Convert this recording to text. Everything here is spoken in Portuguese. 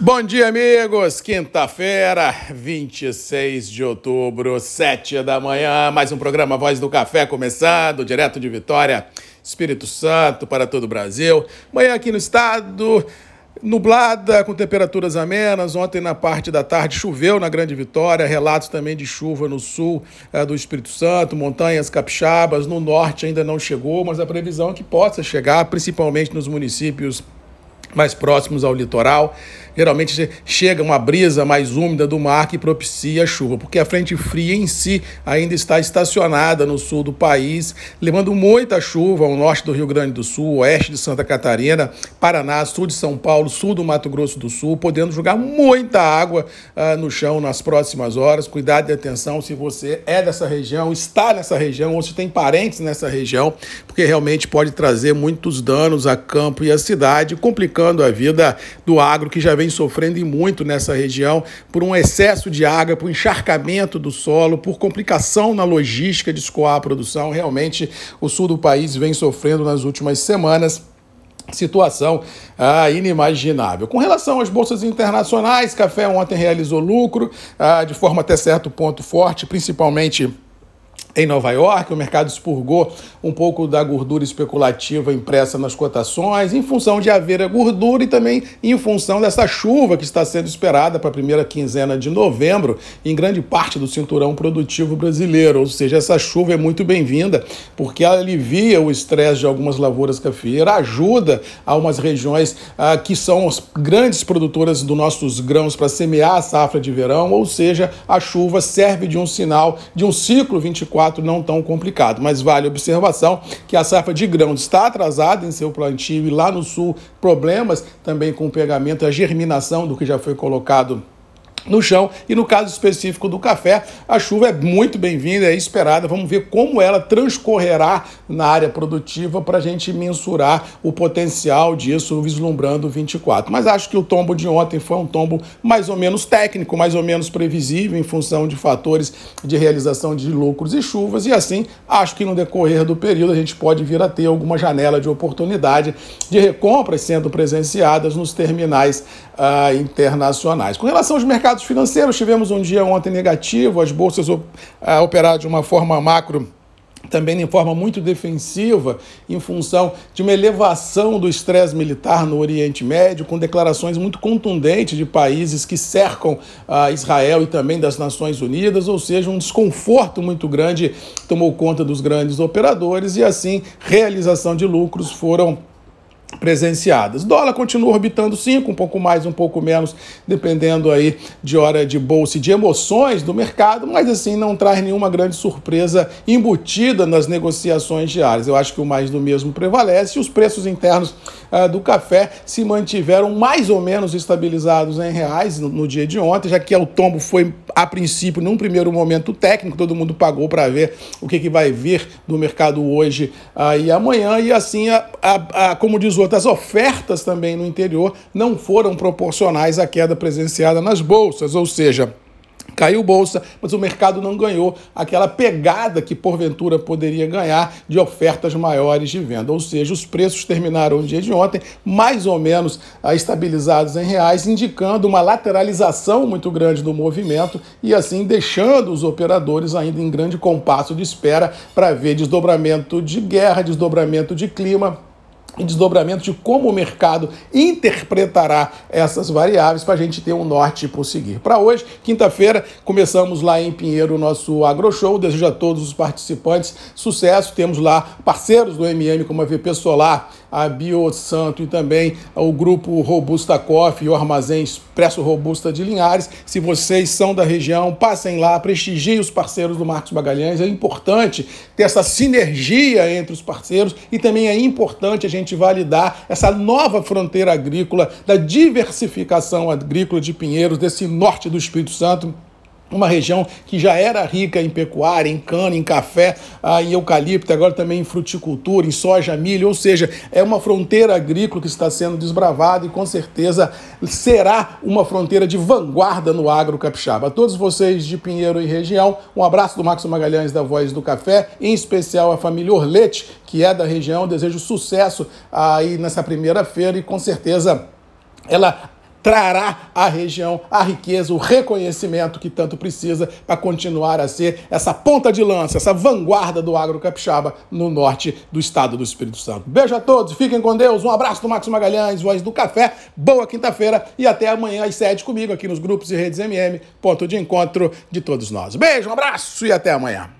Bom dia, amigos. Quinta-feira, 26 de outubro, 7 da manhã. Mais um programa Voz do Café começando, direto de Vitória, Espírito Santo, para todo o Brasil. Manhã aqui no estado, nublada, com temperaturas amenas. Ontem, na parte da tarde, choveu na Grande Vitória. Relatos também de chuva no sul é, do Espírito Santo, montanhas capixabas. No norte ainda não chegou, mas a previsão é que possa chegar, principalmente nos municípios mais próximos ao litoral. Geralmente chega uma brisa mais úmida do mar que propicia chuva, porque a frente fria em si ainda está estacionada no sul do país, levando muita chuva ao norte do Rio Grande do Sul, oeste de Santa Catarina, Paraná, sul de São Paulo, sul do Mato Grosso do Sul, podendo jogar muita água uh, no chão nas próximas horas. Cuidado e atenção se você é dessa região, está nessa região ou se tem parentes nessa região, porque realmente pode trazer muitos danos a campo e a cidade, complicando a vida do agro que já vem vem sofrendo e muito nessa região por um excesso de água, por encharcamento do solo, por complicação na logística de escoar a produção. Realmente, o sul do país vem sofrendo nas últimas semanas situação ah, inimaginável. Com relação às bolsas internacionais, Café ontem realizou lucro ah, de forma até certo ponto forte, principalmente em Nova York, o mercado expurgou um pouco da gordura especulativa impressa nas cotações, em função de haver a gordura e também em função dessa chuva que está sendo esperada para a primeira quinzena de novembro em grande parte do cinturão produtivo brasileiro. Ou seja, essa chuva é muito bem-vinda porque ela alivia o estresse de algumas lavouras cafeeiras, ajuda a umas regiões ah, que são as grandes produtoras dos nossos grãos para semear a safra de verão, ou seja, a chuva serve de um sinal de um ciclo 24 fato não tão complicado, mas vale a observação que a safra de grãos está atrasada em seu plantio e lá no sul problemas também com o pegamento a germinação do que já foi colocado no chão. E no caso específico do café, a chuva é muito bem-vinda, é esperada. Vamos ver como ela transcorrerá na área produtiva para a gente mensurar o potencial disso, vislumbrando 24. Mas acho que o tombo de ontem foi um tombo mais ou menos técnico, mais ou menos previsível, em função de fatores de realização de lucros e chuvas. E assim, acho que no decorrer do período a gente pode vir a ter alguma janela de oportunidade de recompras sendo presenciadas nos terminais uh, internacionais. Com relação aos mercados mercados financeiros, tivemos um dia ontem negativo, as bolsas uh, operaram de uma forma macro também em forma muito defensiva, em função de uma elevação do estresse militar no Oriente Médio, com declarações muito contundentes de países que cercam uh, Israel e também das Nações Unidas, ou seja, um desconforto muito grande tomou conta dos grandes operadores e assim realização de lucros foram presenciadas. Dólar continua orbitando 5, um pouco mais, um pouco menos, dependendo aí de hora de bolsa e de emoções do mercado, mas assim não traz nenhuma grande surpresa embutida nas negociações diárias. Eu acho que o mais do mesmo prevalece e os preços internos uh, do café se mantiveram mais ou menos estabilizados em reais no, no dia de ontem, já que o tombo foi a princípio num primeiro momento técnico, todo mundo pagou para ver o que, que vai vir do mercado hoje uh, e amanhã e assim a, a, a como diz outras ofertas também no interior não foram proporcionais à queda presenciada nas bolsas, ou seja, caiu bolsa, mas o mercado não ganhou aquela pegada que porventura poderia ganhar de ofertas maiores de venda. Ou seja, os preços terminaram o dia de ontem mais ou menos ah, estabilizados em reais, indicando uma lateralização muito grande do movimento e assim deixando os operadores ainda em grande compasso de espera para ver desdobramento de guerra, desdobramento de clima e desdobramento de como o mercado interpretará essas variáveis para a gente ter um norte por seguir. Para hoje, quinta-feira, começamos lá em Pinheiro o nosso AgroShow. Desejo a todos os participantes sucesso. Temos lá parceiros do MM como a VP Solar, a Biosanto e também o grupo Robusta Coffee e o Armazém Expresso Robusta de Linhares. Se vocês são da região, passem lá, prestigiem os parceiros do Marcos Magalhães. É importante ter essa sinergia entre os parceiros e também é importante a gente validar essa nova fronteira agrícola, da diversificação agrícola de Pinheiros, desse norte do Espírito Santo uma região que já era rica em pecuária, em cana, em café, ah, em eucalipto, agora também em fruticultura, em soja, milho, ou seja, é uma fronteira agrícola que está sendo desbravada e com certeza será uma fronteira de vanguarda no agro capixaba. A todos vocês de Pinheiro e região, um abraço do Marcos Magalhães da Voz do Café, em especial a família Orlete, que é da região, desejo sucesso aí nessa primeira feira e com certeza ela trará à região a riqueza, o reconhecimento que tanto precisa para continuar a ser essa ponta de lança, essa vanguarda do agro capixaba no norte do estado do Espírito Santo. Beijo a todos, fiquem com Deus, um abraço do Max Magalhães, voz do café, boa quinta-feira e até amanhã às sete comigo aqui nos grupos e redes MM, ponto de encontro de todos nós. Beijo, um abraço e até amanhã.